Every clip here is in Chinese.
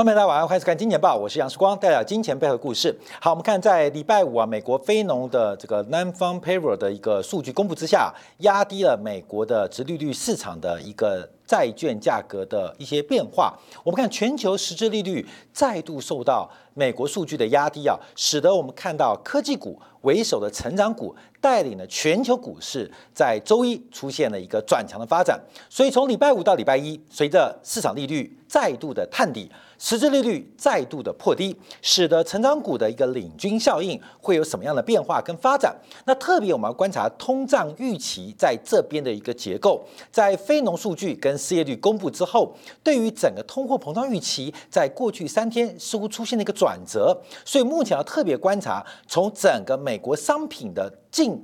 欢迎大家晚上开始看《金钱报》，我是杨世光，带来金钱背后的故事。好，我们看在礼拜五啊，美国非农的这个 non-farm payroll 的一个数据公布之下，压低了美国的殖利率市场的一个债券价格的一些变化。我们看全球实质利率再度受到美国数据的压低啊，使得我们看到科技股为首的成长股带领了全球股市在周一出现了一个转强的发展。所以从礼拜五到礼拜一，随着市场利率再度的探底。实质利率再度的破低，使得成长股的一个领军效应会有什么样的变化跟发展？那特别我们要观察通胀预期在这边的一个结构，在非农数据跟失业率公布之后，对于整个通货膨胀预期，在过去三天似乎出现了一个转折，所以目前要特别观察从整个美国商品的净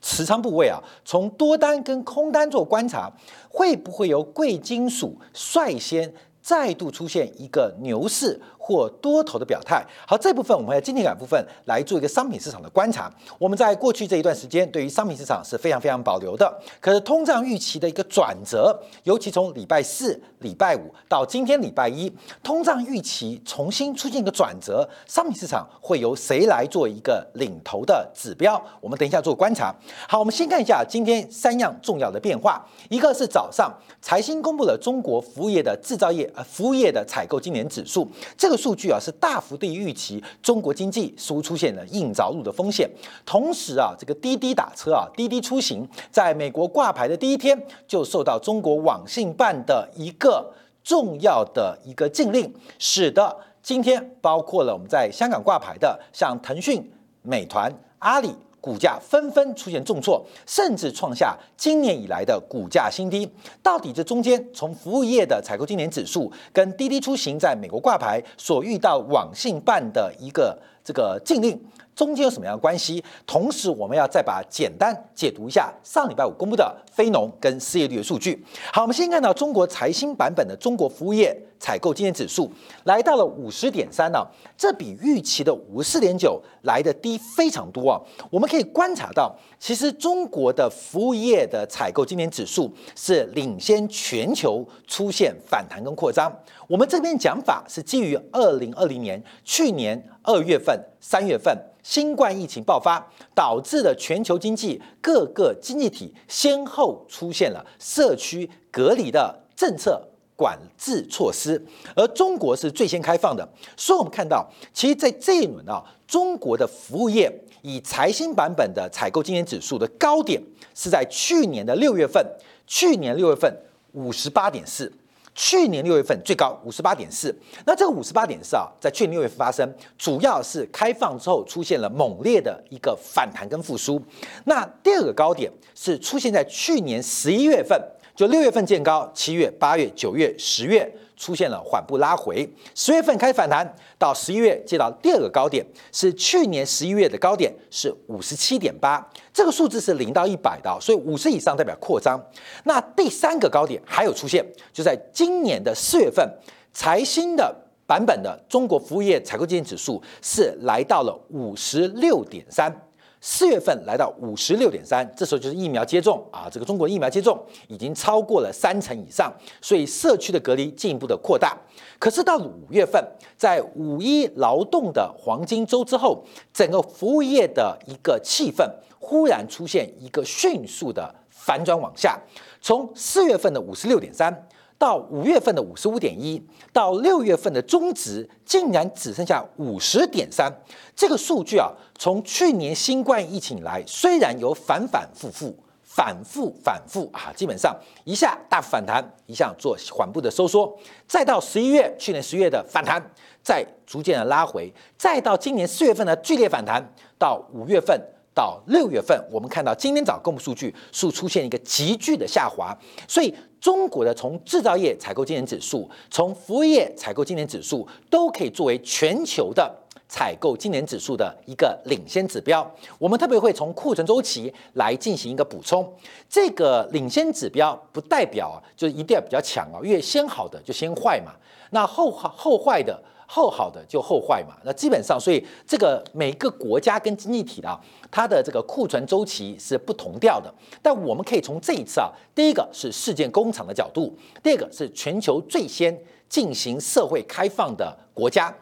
持仓部位啊，从多单跟空单做观察，会不会由贵金属率先？再度出现一个牛市。或多头的表态，好，这部分我们在今天感部分来做一个商品市场的观察。我们在过去这一段时间，对于商品市场是非常非常保留的。可是通胀预期的一个转折，尤其从礼拜四、礼拜五到今天礼拜一，通胀预期重新出现一个转折，商品市场会由谁来做一个领头的指标？我们等一下做观察。好，我们先看一下今天三样重要的变化，一个是早上财新公布了中国服务业的制造业呃服务业的采购今年指数，这个。数据啊是大幅低于预期，中国经济似乎出现了硬着陆的风险。同时啊，这个滴滴打车啊，滴滴出行在美国挂牌的第一天就受到中国网信办的一个重要的一个禁令，使得今天包括了我们在香港挂牌的像腾讯、美团、阿里。股价纷纷出现重挫，甚至创下今年以来的股价新低。到底这中间，从服务业的采购今年指数跟滴滴出行在美国挂牌所遇到网信办的一个这个禁令，中间有什么样的关系？同时，我们要再把简单解读一下上礼拜五公布的非农跟失业率的数据。好，我们先看到中国财新版本的中国服务业。采购经验指数来到了五十点三呢，这比预期的五十四点九来的低非常多啊。我们可以观察到，其实中国的服务业的采购经验指数是领先全球出现反弹跟扩张。我们这边讲法是基于二零二零年去年二月份、三月份新冠疫情爆发导致的全球经济各个经济体先后出现了社区隔离的政策。管制措施，而中国是最先开放的，所以我们看到，其实，在这一轮啊，中国的服务业以财新版本的采购经验指数的高点是在去年的六月份，去年六月份五十八点四，去年六月份最高五十八点四。那这个五十八点四啊，在去年六月份发生，主要是开放之后出现了猛烈的一个反弹跟复苏。那第二个高点是出现在去年十一月份。就六月份见高，七月、八月、九月、十月出现了缓步拉回，十月份开始反弹，到十一月见到第二个高点，是去年十一月的高点是五十七点八，这个数字是零到一百的，所以五十以上代表扩张。那第三个高点还有出现，就在今年的四月份，财新的版本的中国服务业采购经验指数是来到了五十六点三。四月份来到五十六点三，这时候就是疫苗接种啊，这个中国疫苗接种已经超过了三成以上，所以社区的隔离进一步的扩大。可是到了五月份，在五一劳动的黄金周之后，整个服务业的一个气氛忽然出现一个迅速的反转往下，从四月份的五十六点三。到五月份的五十五点一，到六月份的中值竟然只剩下五十点三，这个数据啊，从去年新冠疫情以来，虽然有反反复复、反复反复啊，基本上一下大反弹，一下做缓步的收缩，再到十一月，去年十月的反弹，再逐渐的拉回，再到今年四月份的剧烈反弹，到五月份。到六月份，我们看到今天早公布数据，数出现一个急剧的下滑，所以中国的从制造业采购经理指数，从服务业采购经理指数，都可以作为全球的采购经理指数的一个领先指标。我们特别会从库存周期来进行一个补充。这个领先指标不代表，就是一定要比较强啊，越先好的就先坏嘛，那后好后坏的。后好的就后坏嘛，那基本上，所以这个每个国家跟经济体啊，它的这个库存周期是不同调的。但我们可以从这一次啊，第一个是事件工厂的角度，第二个是全球最先进行社会开放的国家。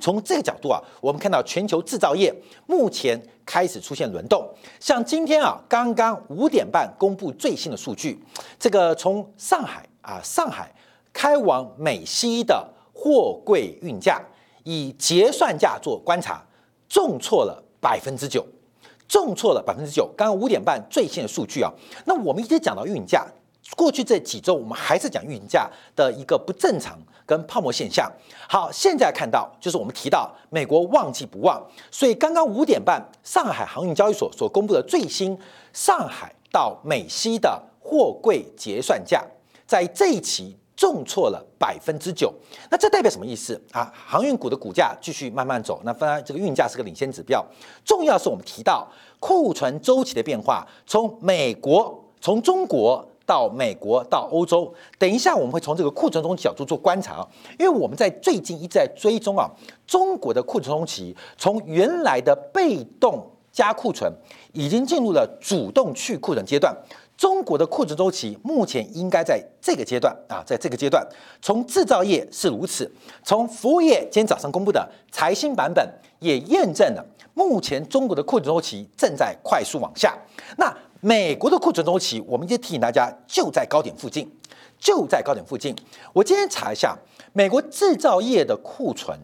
从这个角度啊，我们看到全球制造业目前开始出现轮动。像今天啊，刚刚五点半公布最新的数据，这个从上海啊，上海开往美西的货柜运价，以结算价做观察，重挫了百分之九，重挫了百分之九。刚刚五点半最新的数据啊，那我们一直讲到运价，过去这几周我们还是讲运价的一个不正常。跟泡沫现象，好，现在看到就是我们提到美国旺季不忘，所以刚刚五点半，上海航运交易所所公布的最新上海到美西的货柜结算价，在这一期重挫了百分之九，那这代表什么意思啊？航运股的股价继续慢慢走，那当然这个运价是个领先指标，重要是我们提到库存周期的变化，从美国，从中国。到美国，到欧洲，等一下我们会从这个库存中角度做观察，因为我们在最近一直在追踪啊，中国的库存中期从原来的被动加库存，已经进入了主动去库存阶段。中国的库存周期目前应该在这个阶段啊，在这个阶段，从制造业是如此，从服务业今天早上公布的财新版本也验证了，目前中国的库存周期正在快速往下。那美国的库存周期，我们就提醒大家，就在高点附近，就在高点附近。我今天查一下，美国制造业的库存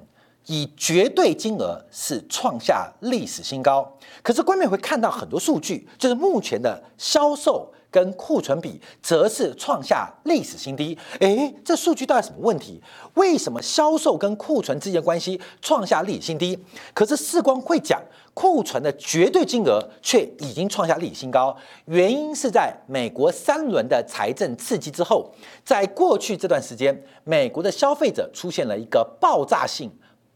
以绝对金额是创下历史新高，可是观众会看到很多数据，就是目前的销售。跟库存比，则是创下历史新低。诶，这数据到底什么问题？为什么销售跟库存之间的关系创下历史新低？可是世光会讲，库存的绝对金额却已经创下历史新高。原因是在美国三轮的财政刺激之后，在过去这段时间，美国的消费者出现了一个爆炸性。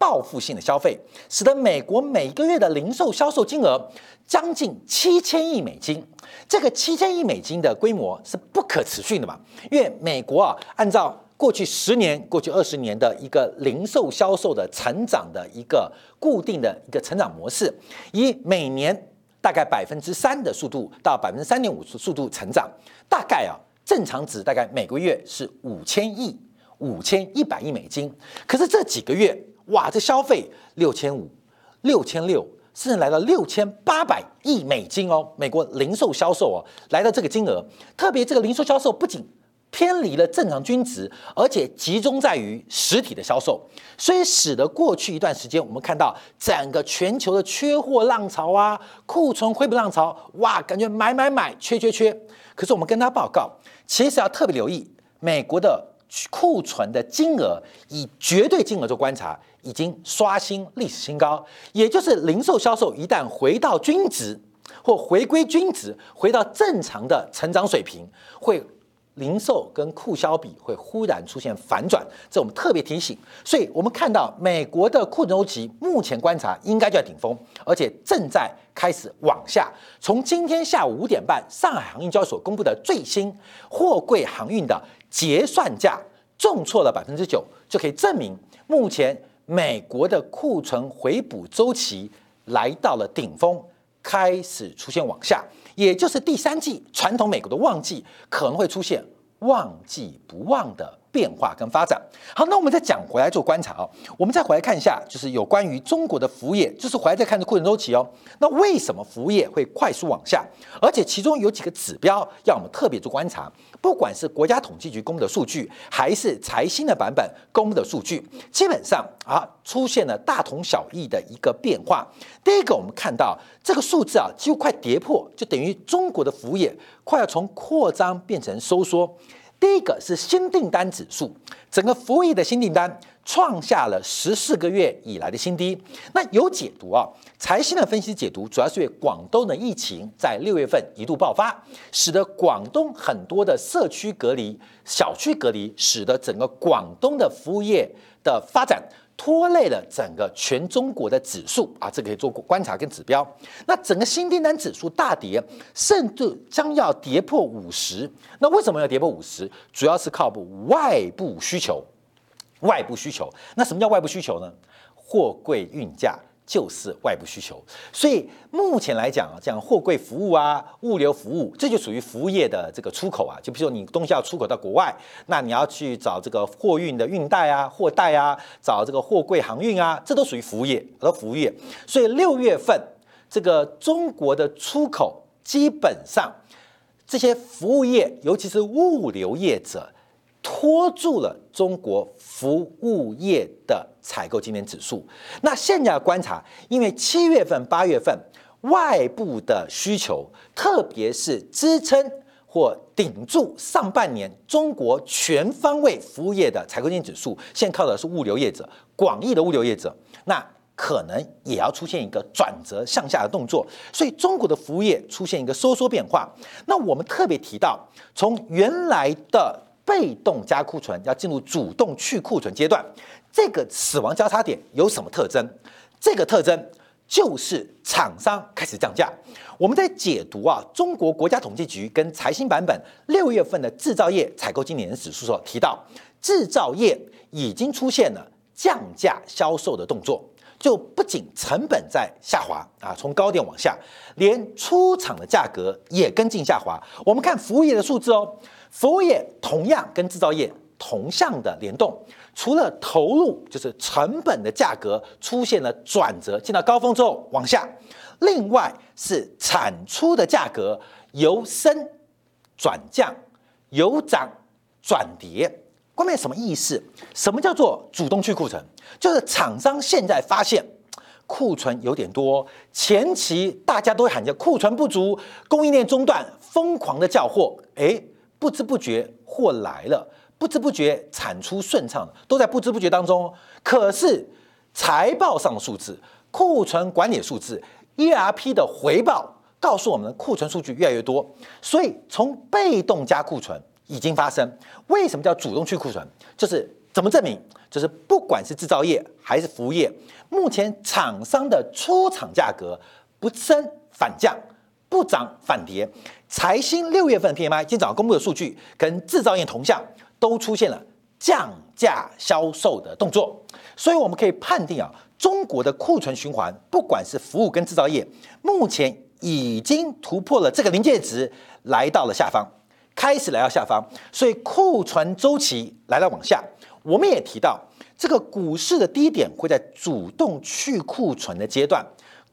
报复性的消费，使得美国每个月的零售销售金额将近七千亿美金。这个七千亿美金的规模是不可持续的嘛？因为美国啊，按照过去十年、过去二十年的一个零售销售的成长的一个固定的一个成长模式，以每年大概百分之三的速度到百分之三点五的速度成长，大概啊正常值大概每个月是五千亿、五千一百亿美金。可是这几个月。哇，这消费六千五、六千六，甚至来到六千八百亿美金哦！美国零售销售哦，来到这个金额，特别这个零售销售不仅偏离了正常均值，而且集中在于实体的销售，所以使得过去一段时间，我们看到整个全球的缺货浪潮啊，库存恢复浪潮，哇，感觉买买买，缺缺缺。可是我们跟他报告，其实要特别留意美国的。库存的金额以绝对金额做观察，已经刷新历史新高。也就是零售销售一旦回到均值或回归均值，回到正常的成长水平，会。零售跟库销比会忽然出现反转，这我们特别提醒。所以我们看到美国的库存周期目前观察应该就在顶峰，而且正在开始往下。从今天下午五点半，上海航运交易所公布的最新货柜航运的结算价重挫了百分之九，就可以证明目前美国的库存回补周期来到了顶峰，开始出现往下。也就是第三季传统美国的旺季可能会出现旺季不旺的变化跟发展。好，那我们再讲回来做观察哦，我们再回来看一下，就是有关于中国的服务业，就是回来再看这库存周期哦。那为什么服务业会快速往下？而且其中有几个指标要我们特别做观察。不管是国家统计局公布的数据，还是财新的版本公布的数据，基本上啊出现了大同小异的一个变化。第一个，我们看到这个数字啊几乎快跌破，就等于中国的服务业快要从扩张变成收缩。第一个是新订单指数，整个服务业的新订单。创下了十四个月以来的新低。那有解读啊，财新的分析解读主要是因为广东的疫情在六月份一度爆发，使得广东很多的社区隔离、小区隔离，使得整个广东的服务业的发展拖累了整个全中国的指数啊，这个可以做观察跟指标。那整个新订单指数大跌，甚至将要跌破五十。那为什么要跌破五十？主要是靠外部需求。外部需求，那什么叫外部需求呢？货柜运价就是外部需求，所以目前来讲啊，讲货柜服务啊、物流服务，这就属于服务业的这个出口啊。就比如说你东西要出口到国外，那你要去找这个货运的运代啊、货代啊，找这个货柜航运啊，这都属于服务业，都服务业。所以六月份这个中国的出口基本上这些服务业，尤其是物流业者。拖住了中国服务业的采购经理指数。那现在要观察，因为七月份、八月份外部的需求，特别是支撑或顶住上半年中国全方位服务业的采购经理指数，现在靠的是物流业者，广义的物流业者，那可能也要出现一个转折向下的动作。所以中国的服务业出现一个收缩变化。那我们特别提到，从原来的被动加库存要进入主动去库存阶段，这个死亡交叉点有什么特征？这个特征就是厂商开始降价。我们在解读啊，中国国家统计局跟财新版本六月份的制造业采购经理人指数时候提到，制造业已经出现了降价销售的动作，就不仅成本在下滑啊，从高点往下，连出厂的价格也跟进下滑。我们看服务业的数字哦。服务业同样跟制造业同向的联动，除了投入就是成本的价格出现了转折，见到高峰之后往下，另外是产出的价格由升转降，由涨转跌。关键什么意思？什么叫做主动去库存？就是厂商现在发现库存有点多，前期大家都喊着库存不足，供应链中断，疯狂的叫货，哎。不知不觉货来了，不知不觉产出顺畅，都在不知不觉当中。可是财报上的数字、库存管理数字、ERP 的回报告诉我们，库存数据越来越多。所以从被动加库存已经发生。为什么叫主动去库存？就是怎么证明？就是不管是制造业还是服务业，目前厂商的出厂价格不升反降。不涨反跌，财新六月份 PMI 今天早上公布的数据跟制造业同向，都出现了降价销售的动作，所以我们可以判定啊，中国的库存循环，不管是服务跟制造业，目前已经突破了这个临界值，来到了下方，开始来到下方，所以库存周期来到往下。我们也提到，这个股市的低点会在主动去库存的阶段。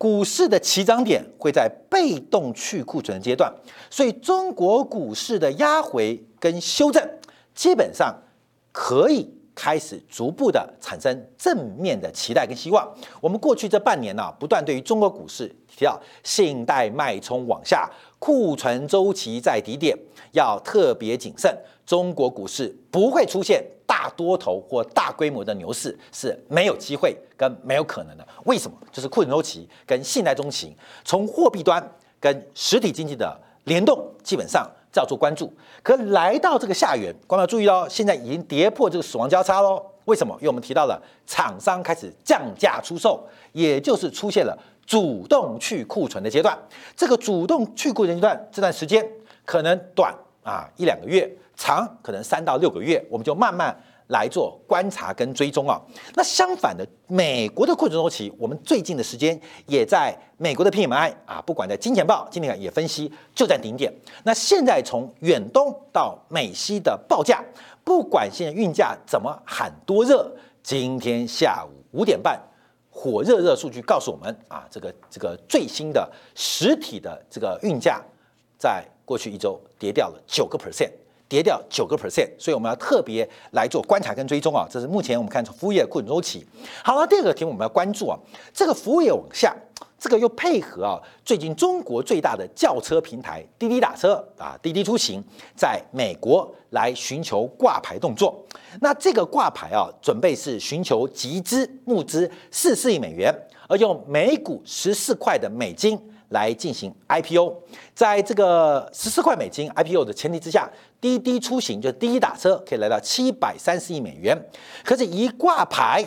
股市的起涨点会在被动去库存阶段，所以中国股市的压回跟修正，基本上可以开始逐步的产生正面的期待跟希望。我们过去这半年呢，不断对于中国股市提到信贷脉冲往下，库存周期在低点，要特别谨慎。中国股市不会出现。大多头或大规模的牛市是没有机会跟没有可能的。为什么？就是库存周期跟信贷中期，从货币端跟实体经济的联动，基本上要做关注。可来到这个下缘，观众注意哦，现在已经跌破这个死亡交叉喽。为什么？因为我们提到了厂商开始降价出售，也就是出现了主动去库存的阶段。这个主动去库存阶段这段时间可能短啊一两个月。长可能三到六个月，我们就慢慢来做观察跟追踪啊。那相反的，美国的库存周期，我们最近的时间也在美国的 PMI 啊，不管在金钱报今天也分析就在顶点。那现在从远东到美西的报价，不管现在运价怎么喊多热，今天下午五点半火热热数据告诉我们啊，这个这个最新的实体的这个运价，在过去一周跌掉了九个 percent。跌掉九个 percent，所以我们要特别来做观察跟追踪啊。这是目前我们看从服务业库存周期。好了，第二个题目我们要关注啊，这个服务业往下，这个又配合啊，最近中国最大的轿车平台滴滴打车啊，滴滴出行在美国来寻求挂牌动作。那这个挂牌啊，准备是寻求集资募资四四亿美元，而用每股十四块的美金。来进行 IPO，在这个十四块美金 IPO 的前提之下，滴滴出行就滴滴打车可以来到七百三十亿美元。可是，一挂牌，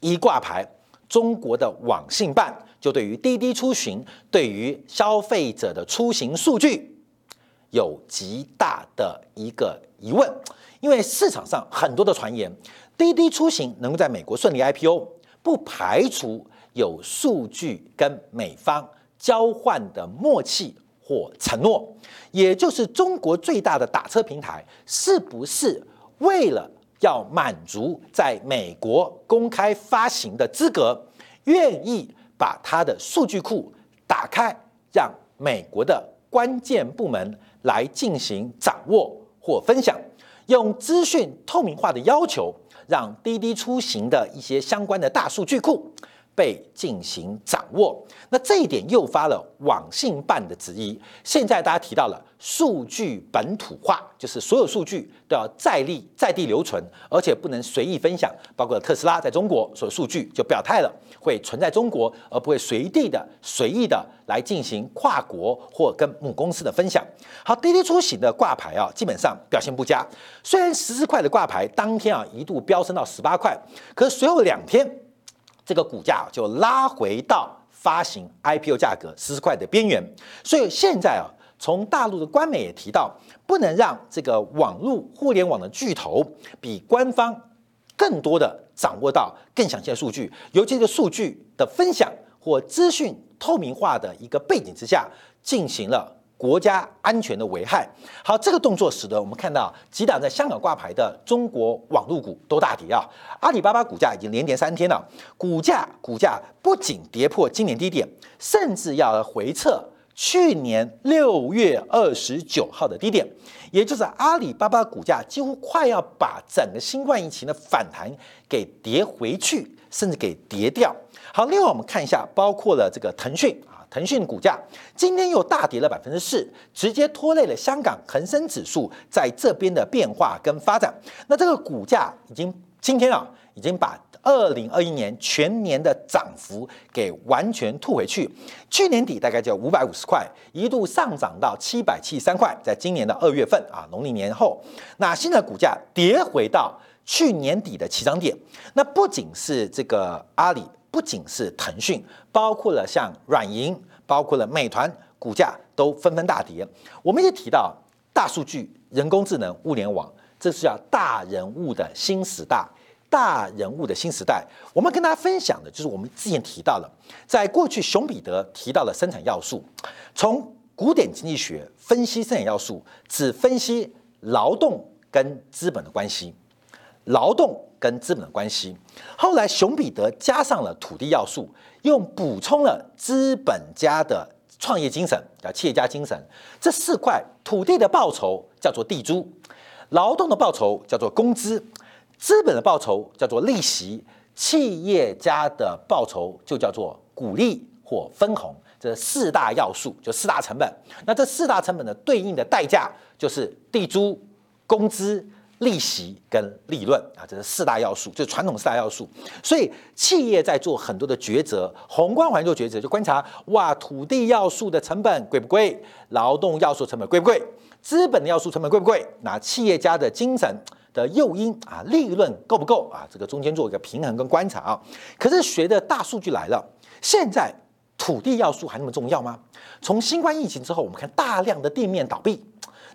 一挂牌，中国的网信办就对于滴滴出行对于消费者的出行数据有极大的一个疑问，因为市场上很多的传言，滴滴出行能够在美国顺利 IPO，不排除。有数据跟美方交换的默契或承诺，也就是中国最大的打车平台是不是为了要满足在美国公开发行的资格，愿意把它的数据库打开，让美国的关键部门来进行掌握或分享，用资讯透明化的要求，让滴滴出行的一些相关的大数据库。被进行掌握，那这一点诱发了网信办的质疑。现在大家提到了数据本土化，就是所有数据都要在立在地留存，而且不能随意分享。包括特斯拉在中国所有数据就表态了，会存在中国，而不会随地的随意的来进行跨国或跟母公司的分享。好，滴滴出行的挂牌啊，基本上表现不佳。虽然十四块的挂牌当天啊一度飙升到十八块，可随后两天。这个股价就拉回到发行 IPO 价格十块的边缘，所以现在啊，从大陆的官媒也提到，不能让这个网络互联网的巨头比官方更多的掌握到更详细的数据，尤其是数据的分享或资讯透明化的一个背景之下，进行了。国家安全的危害。好，这个动作使得我们看到几档在香港挂牌的中国网络股都大跌啊。阿里巴巴股价已经连跌三天了，股价股价不仅跌破今年低点，甚至要回测去年六月二十九号的低点，也就是阿里巴巴股价几乎快要把整个新冠疫情的反弹给跌回去，甚至给跌掉。好，另外我们看一下，包括了这个腾讯。腾讯股价今天又大跌了百分之四，直接拖累了香港恒生指数在这边的变化跟发展。那这个股价已经今天啊，已经把二零二一年全年的涨幅给完全吐回去。去年底大概就五百五十块，一度上涨到七百七十三块，在今年的二月份啊，农历年后，那现在股价跌回到去年底的起涨点。那不仅是这个阿里。不仅是腾讯，包括了像软银，包括了美团，股价都纷纷大跌。我们也提到大数据、人工智能、物联网，这是叫大人物的新时代。大人物的新时代，我们跟大家分享的就是我们之前提到了，在过去熊彼得提到了生产要素，从古典经济学分析生产要素，只分析劳动跟资本的关系。劳动跟资本的关系，后来熊彼得加上了土地要素，又补充了资本家的创业精神，叫企业家精神。这四块土地的报酬叫做地租，劳动的报酬叫做工资，资本的报酬叫做利息，企业家的报酬就叫做股利或分红。这四大要素就四大成本。那这四大成本的对应的代价就是地租、工资。利息跟利润啊，这是四大要素，就是传统四大要素。所以企业在做很多的抉择，宏观环境做抉择，就观察哇，土地要素的成本贵不贵？劳动要素成本贵不贵？资本的要素成本贵不贵？那企业家的精神的诱因啊，利润够不够啊？这个中间做一个平衡跟观察啊。可是随着大数据来了，现在土地要素还那么重要吗？从新冠疫情之后，我们看大量的店面倒闭。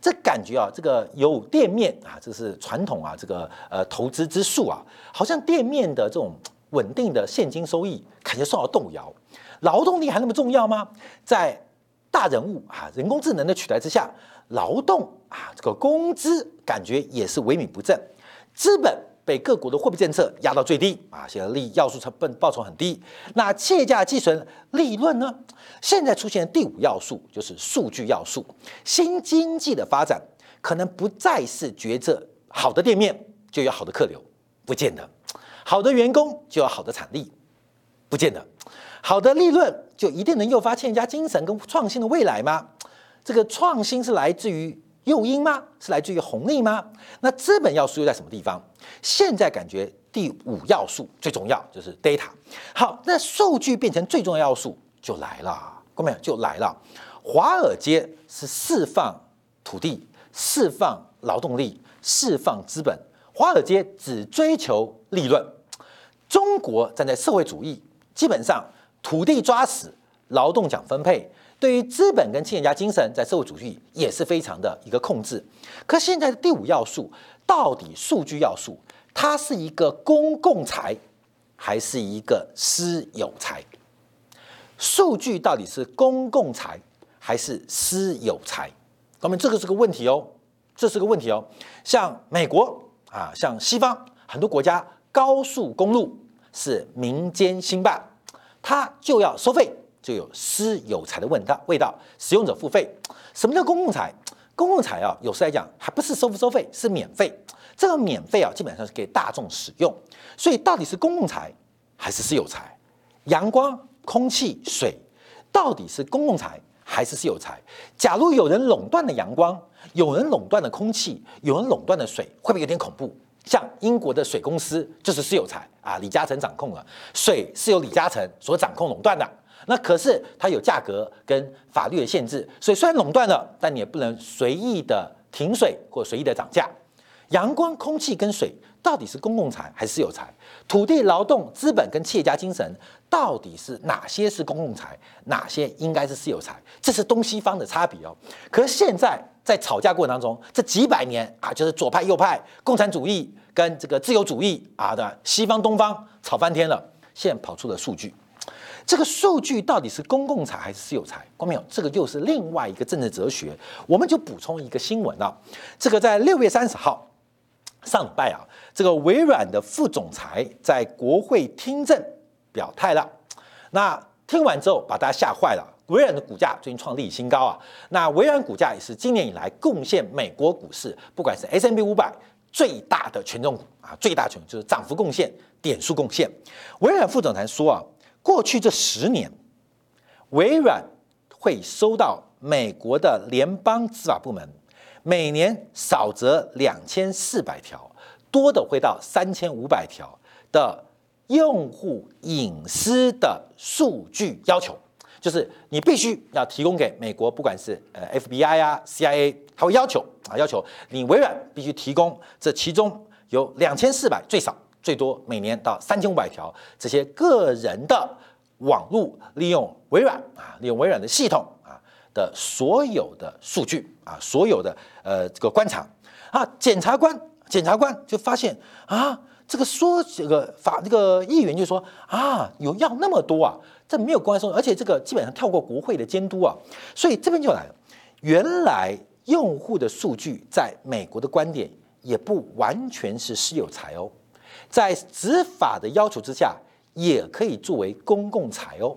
这感觉啊，这个有店面啊，这是传统啊，这个呃投资之术啊，好像店面的这种稳定的现金收益感觉受到动摇。劳动力还那么重要吗？在大人物啊，人工智能的取代之下，劳动啊，这个工资感觉也是萎靡不振，资本。被各国的货币政策压到最低啊，现在利要素成本报酬很低。那企业家计算利润呢？现在出现第五要素就是数据要素。新经济的发展可能不再是决策好的店面就有好的客流，不见得；好的员工就有好的产力，不见得；好的利润就一定能诱发企业家精神跟创新的未来吗？这个创新是来自于。诱因吗？是来自于红利吗？那资本要素又在什么地方？现在感觉第五要素最重要就是 data。好，那数据变成最重要要素就来了，各位就来了。华尔街是释放土地、释放劳动力、释放资本，华尔街只追求利润。中国站在社会主义，基本上土地抓死，劳动讲分配。对于资本跟企业家精神，在社会主义也是非常的一个控制。可现在的第五要素，到底数据要素，它是一个公共财，还是一个私有财？数据到底是公共财还是私有财？我们这个是个问题哦，这是个问题哦。像美国啊，像西方很多国家，高速公路是民间兴办，它就要收费，就有私有财的味道，味道，使用者付费。什么叫公共财？公共财啊，有时来讲还不是收不收费，是免费。这个免费啊，基本上是给大众使用。所以到底是公共财还是私有财？阳光、空气、水，到底是公共财？还是私有财。假如有人垄断了阳光，有人垄断了空气，有人垄断了水，会不会有点恐怖？像英国的水公司就是私有财啊，李嘉诚掌控了水，是由李嘉诚所掌控垄断的。那可是它有价格跟法律的限制，所以虽然垄断了，但你也不能随意的停水或随意的涨价。阳光、空气跟水到底是公共财还是私有财？土地、劳动、资本跟企业家精神到底是哪些是公共财，哪些应该是私有财？这是东西方的差别哦。可是现在在吵架过程当中，这几百年啊，就是左派、右派、共产主义跟这个自由主义啊的西方、东方吵翻天了。现在跑出了数据，这个数据到底是公共财还是私有财？光明有，这个又是另外一个政治哲学。我们就补充一个新闻啊，这个在六月三十号。上礼拜啊，这个微软的副总裁在国会听证表态了。那听完之后，把大家吓坏了。微软的股价最近创历史新高啊。那微软股价也是今年以来贡献美国股市，不管是 S M B 五百最大的权重股啊，最大权就是涨幅贡献、点数贡献。微软副总裁说啊，过去这十年，微软会收到美国的联邦执法部门。每年少则两千四百条，多的会到三千五百条的用户隐私的数据要求，就是你必须要提供给美国，不管是呃 FBI 啊 CIA，他会要求啊要求你微软必须提供这其中有两千四百最少最多每年到三千五百条这些个人的网络利用微软啊利用微软的系统啊。的所有的数据啊，所有的呃这个观察啊，检察官检察官就发现啊，这个说这个法这个议员就说啊，有要那么多啊，这没有公开说，而且这个基本上跳过国会的监督啊，所以这边就来了，原来用户的数据在美国的观点也不完全是私有财哦，在执法的要求之下，也可以作为公共财哦，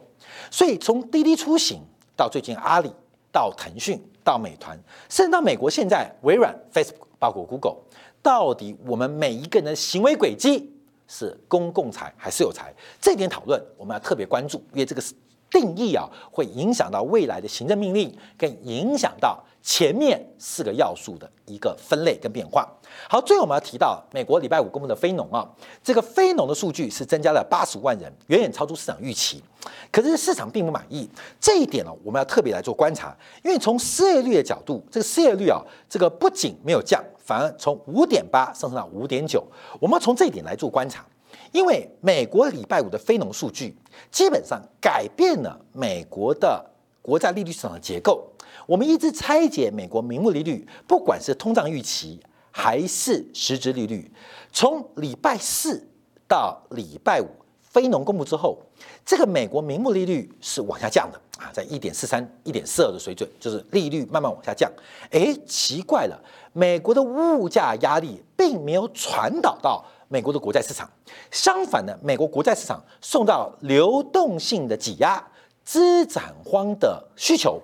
所以从滴滴出行到最近阿里。到腾讯，到美团，甚至到美国，现在微软、Facebook，包括 Google，到底我们每一个人的行为轨迹是公共财还是有财？这点讨论我们要特别关注，因为这个是。定义啊，会影响到未来的行政命令，跟影响到前面四个要素的一个分类跟变化。好，最后我们要提到美国礼拜五公布的非农啊，这个非农的数据是增加了八十五万人，远远超出市场预期。可是市场并不满意，这一点呢，我们要特别来做观察，因为从失业率的角度，这个失业率啊，这个不仅没有降，反而从五点八上升到五点九。我们要从这一点来做观察。因为美国礼拜五的非农数据基本上改变了美国的国债利率市场的结构。我们一直拆解美国名目利率，不管是通胀预期还是实质利率，从礼拜四到礼拜五非农公布之后，这个美国名目利率是往下降的啊，在一点四三、一点四二的水准，就是利率慢慢往下降。哎，奇怪了，美国的物价压力并没有传导到。美国的国债市场，相反的，美国国债市场受到流动性的挤压、资产荒的需求，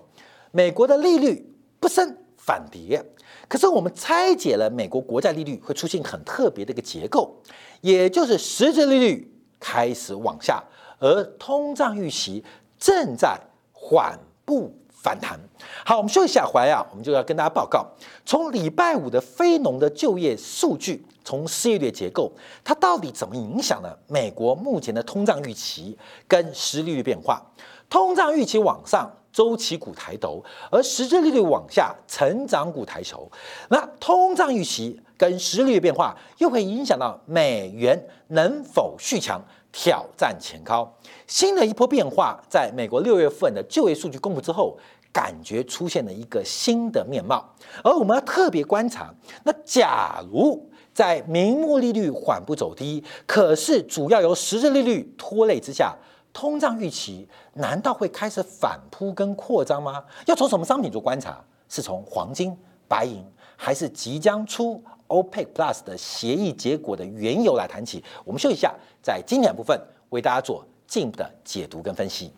美国的利率不升反跌。可是我们拆解了美国国债利率会出现很特别的一个结构，也就是实质利率开始往下，而通胀预期正在缓步。反弹。好，我们休息一下，回来啊，我们就要跟大家报告，从礼拜五的非农的就业数据，从失业率结构，它到底怎么影响了美国目前的通胀预期跟实利率变化？通胀预期往上，周期股抬头；而实质利率往下，成长股抬头。那通胀预期跟实利率变化，又会影响到美元能否续强？挑战前高，新的一波变化，在美国六月份的就业数据公布之后，感觉出现了一个新的面貌。而我们要特别观察，那假如在名目利率缓步走低，可是主要由实质利率拖累之下，通胀预期难道会开始反扑跟扩张吗？要从什么商品做观察？是从黄金、白银，还是即将出 OPEC Plus 的协议结果的缘由来谈起？我们休息一下，在经典部分为大家做进一步的解读跟分析。